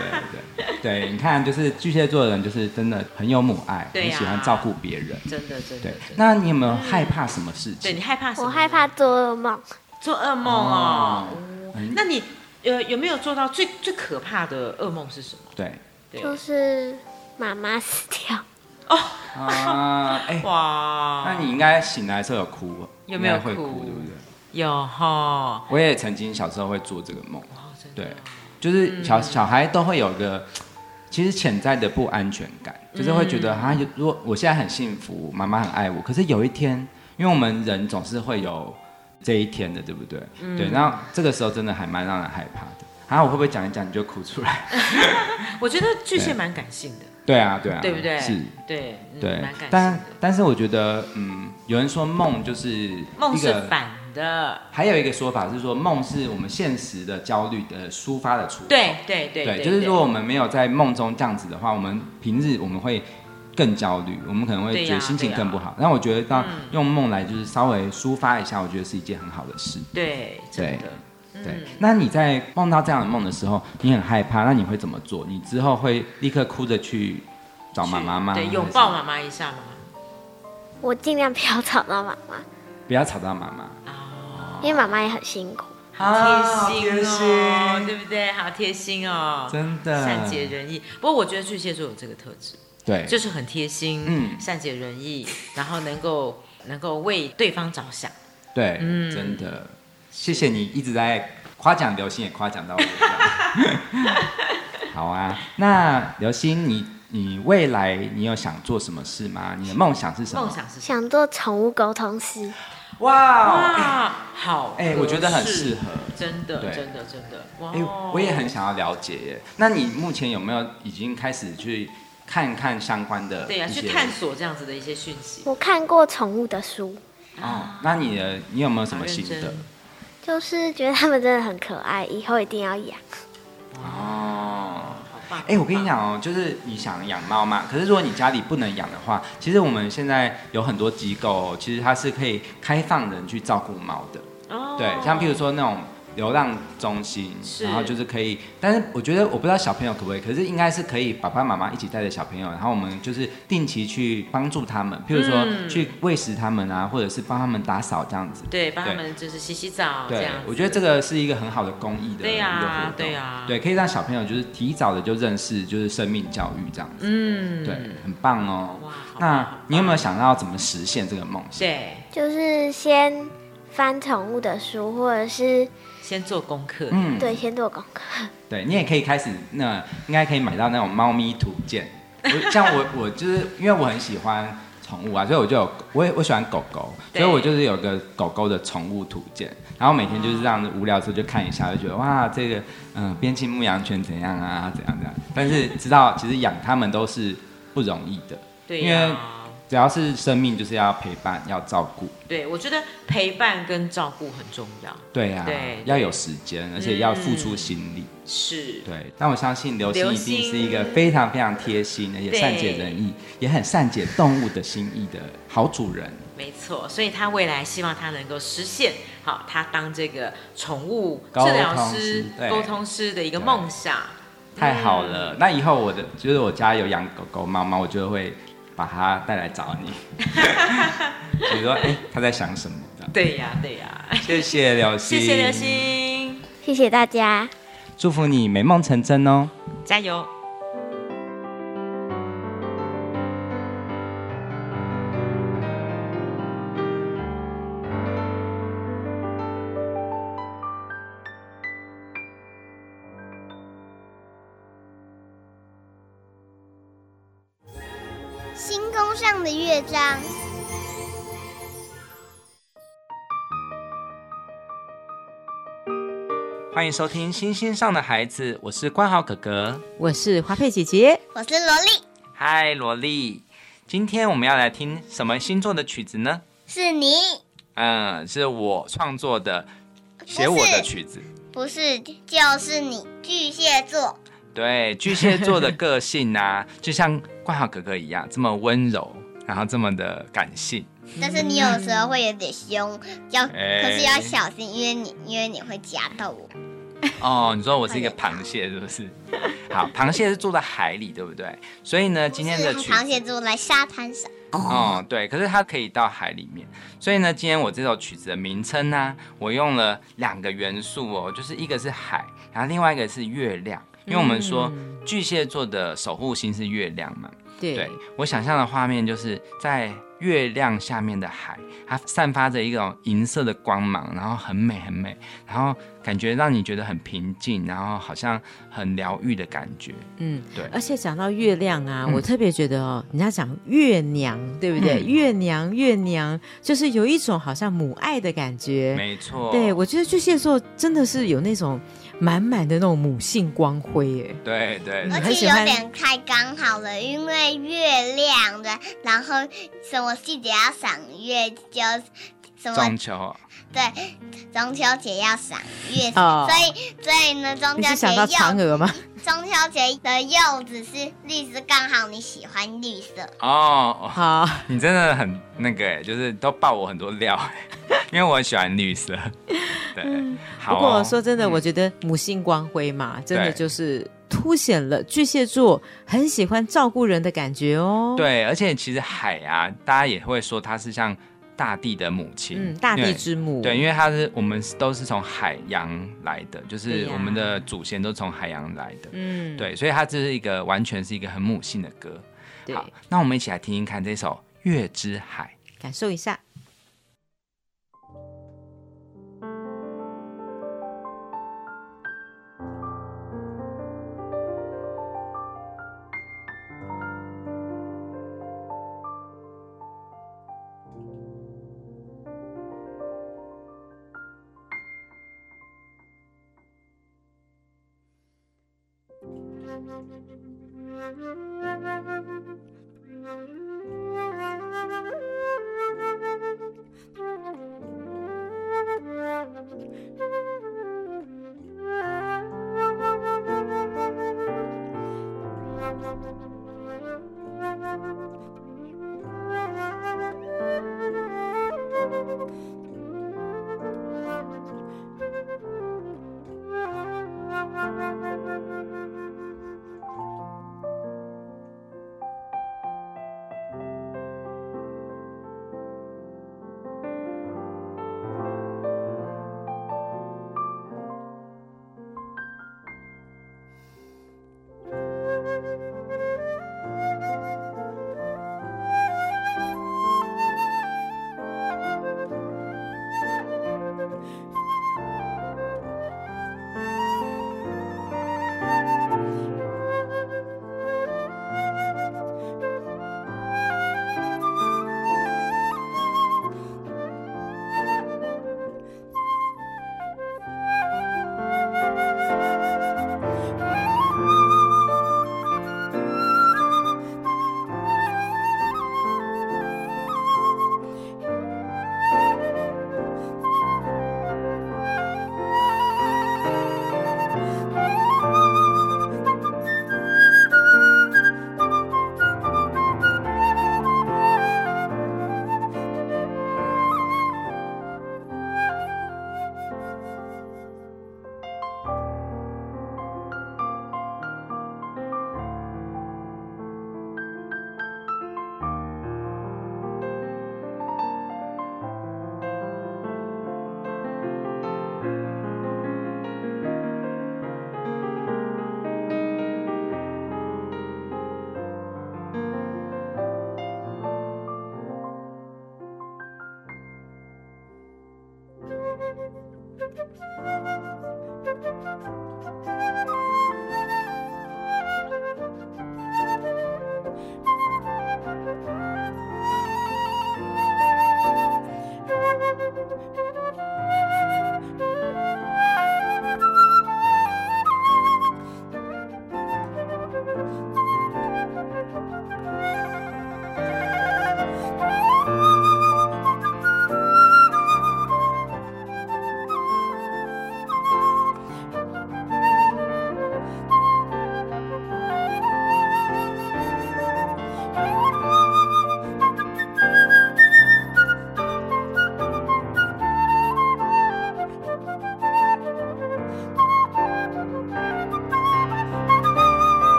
对对，你看，就是巨蟹座的人，就是真的很有母爱，对呀很喜欢照顾别人。真的真的对真的。，那你有没有害怕什么事情？对你害怕什么？我害怕做噩梦，做噩梦哦。嗯那你呃有没有做到最最可怕的噩梦是什么？对对就是妈妈死掉。哦啊，哎，哇，那你应该醒来的时候有哭，有没有会哭哭，对不对？有哈？我也曾经小时候会做这个梦，哦对，就是嗯小小孩都会有个。其实潜在的不安全感，就是会觉得嗯啊，有如果我现在很幸福，妈妈很爱我，可是有一天，因为我们人总是会有这一天的，对不对？嗯对，然后这个时候真的还蛮让人害怕的。啊，我会不会讲一讲你就哭出来？我觉得巨蟹对蛮感性的，对啊，对啊，对不对？是，对，嗯对蛮感性，但的。但是我觉得，嗯，有人说梦就是梦，是反的，还有一个说法是说梦是我们现实的焦虑的抒发的出口。对对对对，就是如果我们没有在梦中这样子的话，我们平日我们会更焦虑，我们可能会觉得心情更不好。那我觉得到嗯用梦来就是稍微抒发一下，我觉得是一件很好的事。对，真的，对嗯，那你在梦到这样的梦的时候，你很害怕，那你会怎么做？你之后会立刻哭着去找妈妈吗？对，拥抱妈妈一下吗？我尽量不要吵到妈妈，不要吵到妈妈。啊，因为妈妈也很辛苦。好贴心哦，对不对？好贴心哦，真的善解人意。不过我觉得巨蟹座有这个特质，对，就是很贴心，嗯善解人意，然后能够能够为对方着想。对，嗯真的，谢谢你一直在夸奖刘星，也夸奖到我。好啊，那刘星，你你未来你有想做什么事吗？你的梦想是什么？梦想是？想做宠物沟通师，哇，哇，好，哎、我觉得很适合。真的，真的，真的，哇哎、我也很想要了解耶。那你目前有没有已经开始去看看相关的？对呀、去探。索这样子的一些讯息。我看过宠物的书，哦，那你的你有没有什么心得？就是觉得它们真的很可爱，以后一定要养。哦。好棒！哎、我跟你，讲哦，就是你想养猫嘛，可是如果你家里不能养的话，其实我们现在有很多机构、哦，其实它是可以开放人去照顾猫的。哦对，像譬如说那种流浪中心，然后就是可以，但是我觉得我不知道小朋友可不可以，可是应该是可以爸爸妈妈一起带着小朋友，然后我们就是定期去帮助他们，譬如说嗯去喂食他们啊，或者是帮他们打扫这样子。对，帮他们就是洗洗澡这样子。，我觉得这个是一个很好的公益的对一个活呀动，对啊对，可以让小朋友就是提早的就认识就是生命教育这样子，嗯，对，很棒哦。哇，那你有没有想到怎么实现这个梦想？对，就是先翻宠物的书，或者是先做功课？嗯，对，先做功课。对你也可以开始，那应该可以买到那种猫咪图鉴。我像我，我就是因为我很喜欢宠物啊，所以我就有我也我喜欢狗狗，所以我就是有个狗狗的宠物图鉴，然后每天就是这样子无聊的时候就看一下，就觉得哇，这个嗯边境牧羊犬怎样啊，怎样怎样。但是知道其实养它们都是不容易的，对因为呀，只要是生命，就是要陪伴，要照顾。对，我觉得陪伴跟照顾很重要。对啊，对要有时间，而且要付出心力。是，对，但我相信刘星一定是一个非常非常贴心的，也善解人意，也很善解动物的心意的好主人。没错，所以他未来希望他能够实现好他当这个宠物沟治疗通师沟通师的一个梦想。太好了，那以后我的就是我家有养狗狗、猫猫，我就会把他带来找你。比如说，哎、他在想什么的？对呀，对呀，谢谢刘星，谢谢刘，星，谢谢大家。祝福你美梦成真哦。加油！上的乐章，欢迎收听《星星上的孩子》，我是关豪哥哥。我是花佩姐姐，我是萝莉，嗨，萝莉，今天我们要来听什么星座的曲子呢？是你，嗯，是我创作的，写我的曲子。不是就是你，巨蟹座。对，巨蟹座的个性啊，就像冠豪哥哥一样，这么温柔，然后这么的感性。但是你有时候会有点凶，要哎可是要小心，因为你因为你会夹到我。哦，你说我是一个螃蟹，是不是？好，螃蟹是住在海里，对不对？所以呢，今天的螃蟹住在沙滩上，哦，对，可是它可以到海里面。所以呢，今天我这首曲子的名称呢、我用了两个元素哦，就是一个是海，然后另外一个是月亮，因为我们说巨蟹座的守护星是月亮嘛。对对我想象的画面就是在月亮下面的海，它散发着一种银色的光芒，然后很美很美，然后感觉让你觉得很平静，然后好像很疗愈的感觉。嗯，对而且讲到月亮啊，嗯我特别觉得哦，人家讲月娘，对不对？嗯月娘，月娘，就是有一种好像母爱的感觉。没错，对，我觉得巨蟹座真的是有那种满满的那种母性光辉，哎，对对嗯而且有点太刚好了，因为月亮的，然后什么细节要赏月，就什么中秋，对，中秋节要赏月，哦所以所以呢，中秋节是想到嫦柚娥吗？中秋节的柚子是绿色，刚好你喜欢绿色。哦，好，你真的很那个哎，就是都爆我很多料哎，因为我很喜欢绿色。对，好、不哦。过说真的，嗯我觉得母性光辉嘛，真的就是凸显了巨蟹座很喜欢照顾人的感觉哦。，对，而且其实海啊，大家也会说它是像大地的母亲，嗯，大地之母，对，因为它是我们都是从海洋来的，就是我们的祖先都从海洋来的，嗯，对，所以它这是一个完全是一个很母性的歌。好，那我们一起来听听看这首《月之海》。感受一下。Thank you.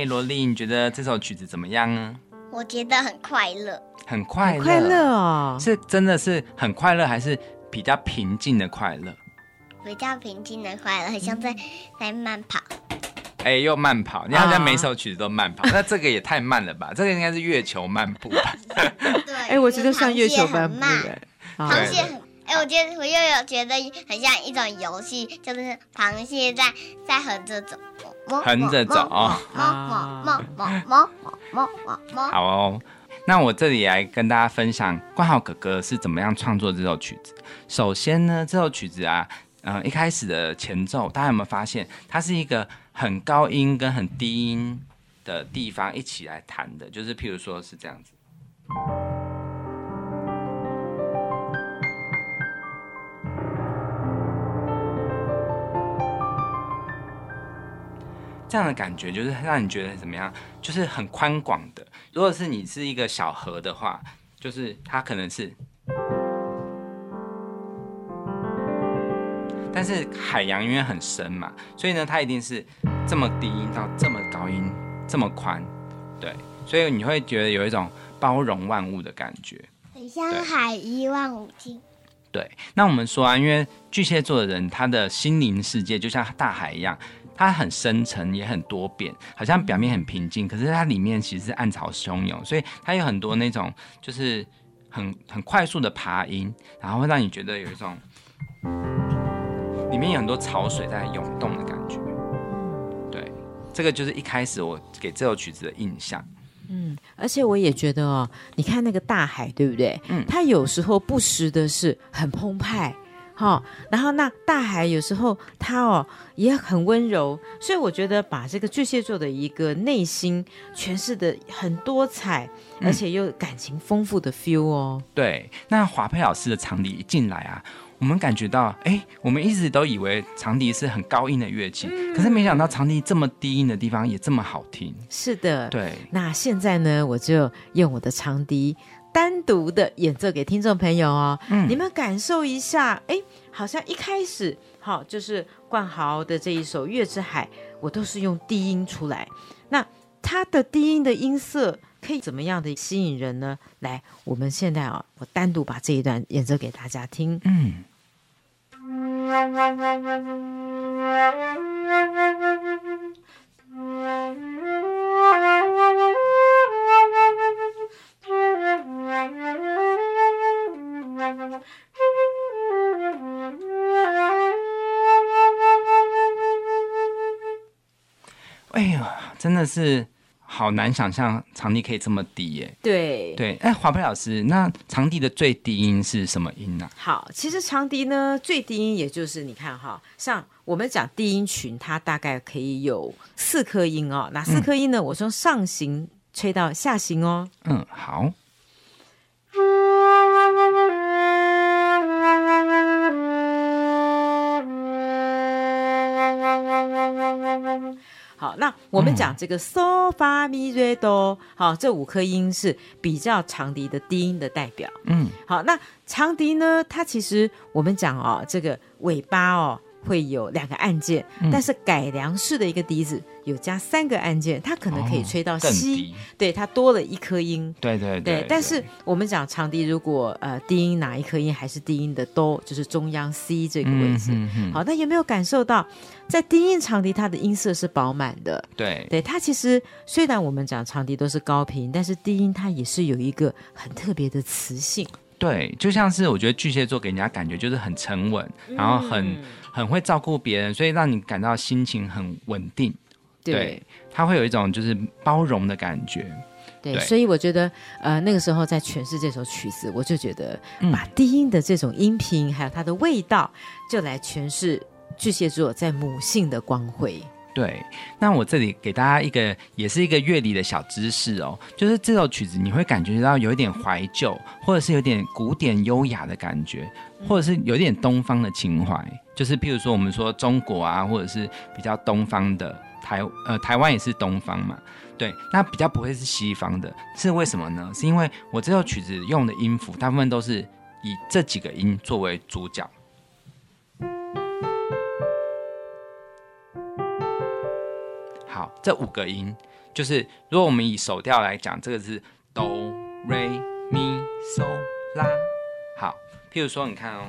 嗨，萝莉，你觉得这首曲子怎么样呢？我觉得很快乐，很快乐，快乐哦，是真的是很快乐，还是比较平静的快乐？比较平静的快乐，很像在在慢跑。哎，又慢跑，你好像每首曲子都慢跑，那这个也太慢了吧？这个应该是月球漫步吧？对，哎，我觉得像月球漫步螃蟹很。哎，我觉得我又有觉得很像一种游戏，就是螃蟹在在横着走，横着走哦。好哦，那我这里来跟大家分享冠豪哥哥是怎么样创作这首曲子。首先呢，这首曲子啊，呃，一开始的前奏，大家有没有发现，它是一个很高音跟很低音的地方一起来弹的，就是譬如说是这样子。这样的感觉就是让你觉得怎么样？就是很宽广的。如果是你是一个小河的话，就是它可能是，但是海洋因为很深嘛，所以呢，它一定是这么低音到这么高音，这么宽，对，所以你会觉得有一种包容万物的感觉，很像海一望无际。对，那我们说啊，因为巨蟹座的人，他的心灵世界就像大海一样。它很深沉，也很多变，好像表面很平静，可是它里面其实是暗潮汹涌，所以它有很多那种就是很很快速的爬音，然后会让你觉得有一种里面有很多潮水在涌动的感觉。对，这个就是一开始我给这首曲子的印象。嗯，而且我也觉得哦，你看那个大海，对不对？嗯，它有时候不时的是很澎湃。好，然后那大海有时候它哦也很温柔，所以我觉得把这个巨蟹座的一个内心诠释的很多彩，而且又感情丰富的 feel 哦。对，那华佩老师的长笛一进来啊，我们感觉到，哎，我们一直都以为长笛是很高音的乐器，可是没想到长笛这么低音的地方也这么好听。是的，对。那现在呢，我就用我的长笛。单独的演奏给听众朋友哦，嗯，你们感受一下，哎，好像一开始好就是冠豪的这一首《月之海》，我都是用低音出来，那他的低音的音色可以怎么样的吸引人呢？来，我们现在啊，我单独把这一段演奏给大家听，嗯。哎呀，真的是好难想象长笛可以这么低耶！对对，哎，华佩老师，那长笛的最低音是什么音呢？好，其实长笛呢最低音也就是你看哈，像我们讲低音群，它大概可以有四颗音哦。哪四颗音呢？我从上行吹到下行哦。嗯，好。好，那我们讲这个嗦发咪瑞哆，好，这五颗音是比较长笛的低音的代表。嗯，好，那长笛呢，它其实我们讲哦，这个尾巴哦。会有两个按键，但是改良式的一个笛子有加三个按键，它可能可以吹到西，对，它多了一颗音。对对对。但是我们讲长笛，如果呃低音哪一颗音还是低音的哆，就是中央 C 这个位置。好，那有没有感受到，在低音长笛它的音色是饱满的？对，对，它其实虽然我们讲长笛都是高频，但是低音它也是有一个很特别的磁性。对，就像是我觉得巨蟹座给人家感觉就是很沉稳，然后很很会照顾别人，所以让你感到心情很稳定。对，他会有一种就是包容的感觉。对，所以我觉得呃那个时候在诠释这首曲子，我就觉得把低音的这种音频还有它的味道，就来诠释巨蟹座在母性的光辉。对，那我这里给大家一个，也是一个乐理的小知识哦，就是这首曲子你会感觉到有一点怀旧，或者是有点古典优雅的感觉，或者是有点东方的情怀，就是譬如说我们说中国啊，或者是比较东方的台，呃，台湾也是东方嘛，对，那比较不会是西方的，是为什么呢？是因为我这首曲子用的音符大部分都是以这几个音作为主角。好，这五个音就是如果我们以手调来讲，这个是哆、瑞、咪、嗦、拉。好，譬如说你看哦。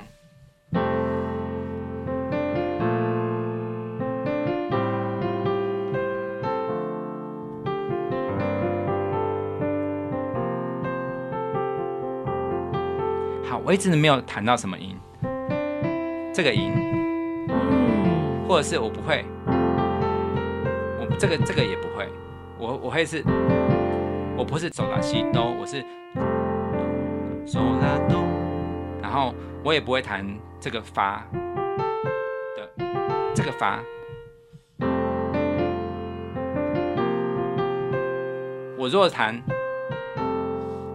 好，我一直没有弹到什么音，这个音，或者是我不会，这个这个也不会，我我会是，我不是手拉西哆，我是手拉哆，然后我也不会弹这个发的这个发，我如果弹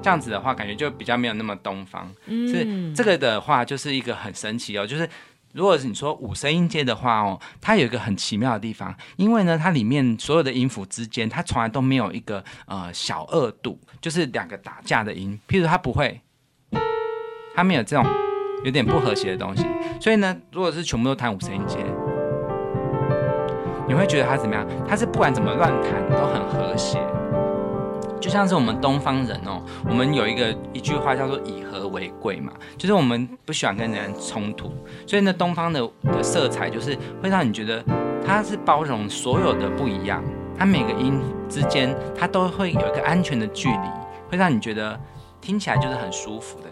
这样子的话，感觉就比较没有那么东方。是嗯这个的话，就是一个很神奇哦，就是。如果是你说五声音阶的话哦，它有一个很奇妙的地方，因为呢，它里面所有的音符之间，它从来都没有一个呃小二度，就是两个打架的音。譬如它不会，它没有这种有点不和谐的东西。所以呢，如果是全部都弹五声音阶，你会觉得它怎么样？它是不管怎么乱弹都很和谐。就像是我们东方人哦，我们有一个一句话叫做以和为贵嘛，就是我们不喜欢跟人冲突，所以呢，东方的的色彩就是会让你觉得它是包容所有的不一样，它每个音之间它都会有一个安全的距离，会让你觉得听起来就是很舒服的。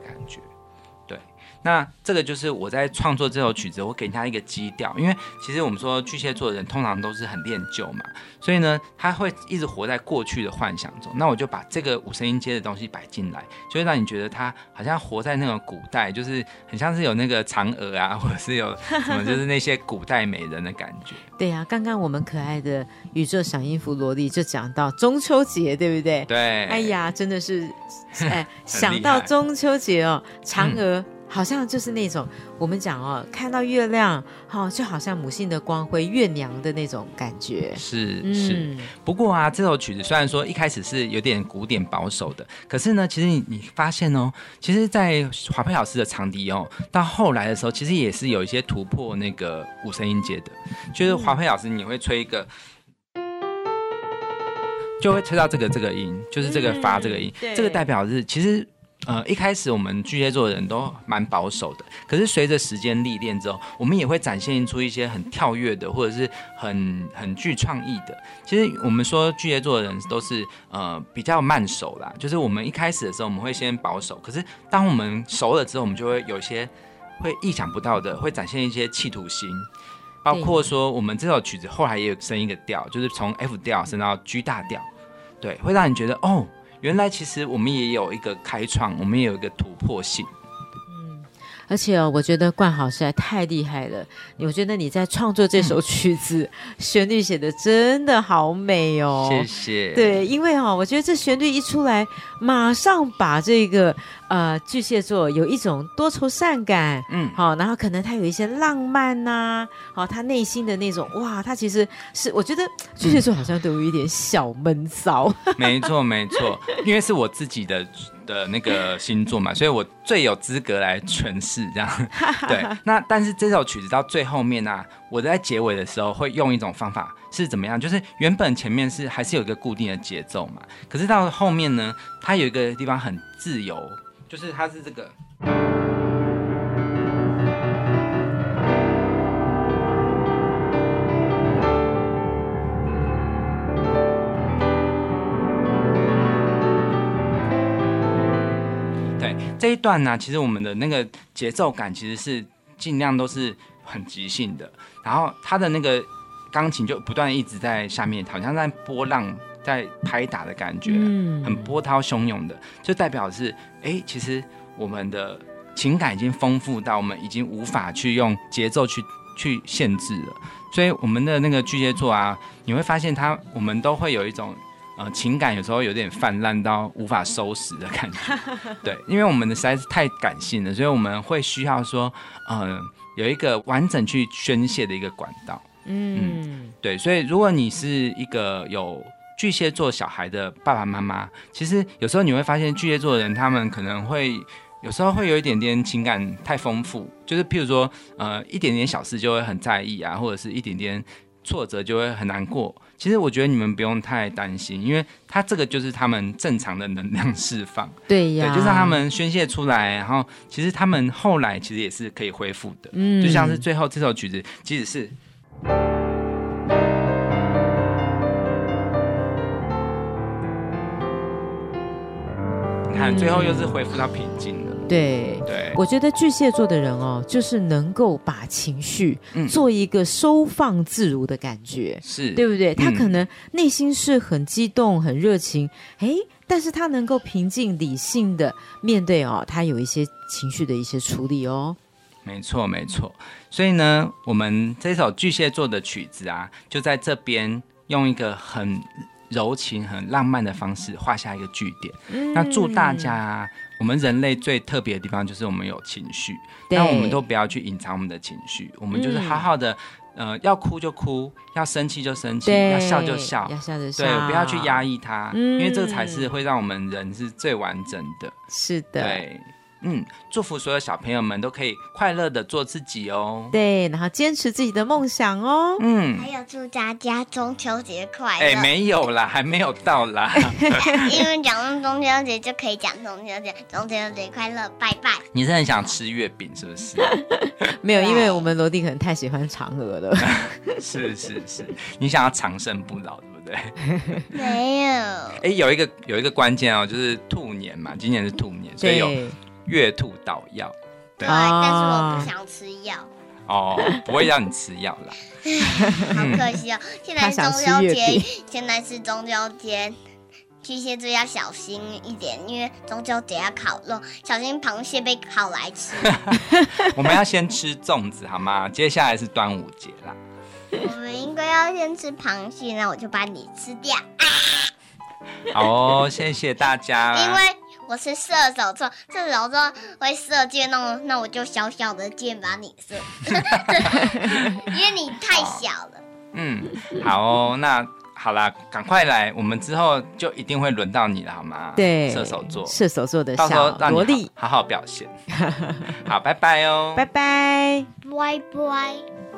那这个就是我在创作这首曲子，我给他一个基调，因为其实我们说巨蟹座的人通常都是很恋旧嘛，所以呢，他会一直活在过去的幻想中。那我就把这个五声音阶的东西摆进来，就会让你觉得他好像活在那种古代，就是很像是有那个嫦娥啊，或者是有什么，就是那些古代美人的感觉。对呀、刚刚我们可爱的宇宙小音符萝莉就讲到 中秋节，对不对？对，哎呀，真的是，哎，想到中秋节哦，嫦娥。好像就是那种我们讲哦，看到月亮，好、就好像母性的光辉、月娘的那种感觉。是是。嗯，不过啊，这首曲子虽然说一开始是有点古典保守的，可是呢，其实你你发现哦，其实，在华佩老师的长笛哦，到后来的时候，其实也是有一些突破那个五声音阶的，就是华佩老师你会吹一个。就会吹到这个这个音，就是这个发这个音，这个代表是其实呃一开始我们巨蟹座的人都蛮保守的，可是随着时间历练之后，我们也会展现出一些很跳跃的，或者是很很具创意的。其实我们说巨蟹座的人都是呃比较慢熟啦，就是我们一开始的时候我们会先保守，可是当我们熟了之后，我们就会有一些会意想不到的，会展现一些企图心。包括说，我们这首曲子后来也有升一个调，就是从 F 调升到 G 大调，对，会让你觉得哦，原来其实我们也有一个开创，我们也有一个突破性。而且哦，我觉得冠豪实在太厉害了。我觉得你在创作这首曲子，旋律写的真的好美哦。谢谢。，对，因为哦，我觉得这旋律一出来，马上把这个呃巨蟹座有一种多愁善感，嗯，好、然后可能他有一些浪漫呐、好、他内心的那种哇，他其实是我觉得巨蟹座好像都有一点小闷骚，没错没错，因为是我自己的的那个星座嘛，所以我最有资格来诠释这样。对，那但是这首曲子到最后面呢、啊，我在结尾的时候会用一种方法是怎么样？就是原本前面是还是有一个固定的节奏嘛，可是到后面呢，它有一个地方很自由，就是它是这个。对这一段呢，其实我们的那个节奏感其实是尽量都是很即兴的，然后它的那个钢琴就不断一直在下面，好像在波浪在拍打的感觉，嗯。很波涛汹涌的，就代表是哎，其实我们的情感已经丰富到我们已经无法去用节奏去去限制了，所以我们的那个巨蟹座啊，你会发现他我们都会有一种。呃，情感有时候有点泛滥到无法收拾的感觉，对，因为我们的实在是太感性了，所以我们会需要说，呃，有一个完整去宣泄的一个管道，嗯对，所以如果你是一个有巨蟹座小孩的爸爸妈妈，其实有时候你会发现巨蟹座的人，他们可能会有时候会有一点点情感太丰富，就是譬如说，呃，一点点小事就会很在意啊，或者是一点点挫折，就会很难过。其实我觉得你们不用太担心，因为他这个就是他们正常的能量释放，对呀，对，就是让他们宣泄出来，然后其实他们后来其实也是可以恢复的，嗯就像是最后这首曲子，即使是。你看，最后又是恢复到平静了。对。对，我觉得巨蟹座的人哦，就是能够把情绪嗯做一个收放自如的感觉，是，对不对？他嗯可能内心是很激动、很热情，诶，但是他能够平静、理性的面对哦，他有一些情绪的一些处理哦。没错，没错。所以呢，我们这首巨蟹座的曲子啊，就在这边用一个很柔情、很浪漫的方式画下一个句点。嗯那祝大家啊，我们人类最特别的地方就是我们有情绪，对那我们都不要去隐藏我们的情绪，我们就是好好的，呃，要哭就哭，要生气就生气，要笑就笑。要笑就笑，对，不要去压抑它，嗯因为这个才是会让我们人是最完整的。是的，对，嗯，祝福所有小朋友们都可以快乐的做自己哦。对，然后坚持自己的梦想哦。嗯，还有祝大家中秋节快乐！哎、没有啦，还没有到啦。因为讲到中秋节就可以讲中秋节，中秋节快乐，拜拜。你是很想吃月饼是不是？没有，因为我们罗弟可能太喜欢嫦娥了。是是是，你想要长生不老，对不对？没有，哎、有一个有一个关键哦，就是兔年嘛，今年是兔年，所以有对，月兔捣药。对但是我不想吃药，哦，不会让你吃药啦。好可惜哦。现在是中秋节现在是中秋节。巨蟹座要小心一点，因为中秋节要烤肉，小心螃蟹被烤来吃。我们要先吃粽子好吗？接下来是端午节啦。我们应该要先吃螃蟹，那我就把你吃掉。好哦，谢谢大家。因为我是射手座，射手座会射箭，那我那我就小小的箭把你射，因为你太小了。嗯，好哦，那好啦，赶快来，我们之后就一定会轮到你了，好吗？对，射手座，射手座的到时候小萝莉，好好好表现。好，拜拜哦，拜拜。拜拜。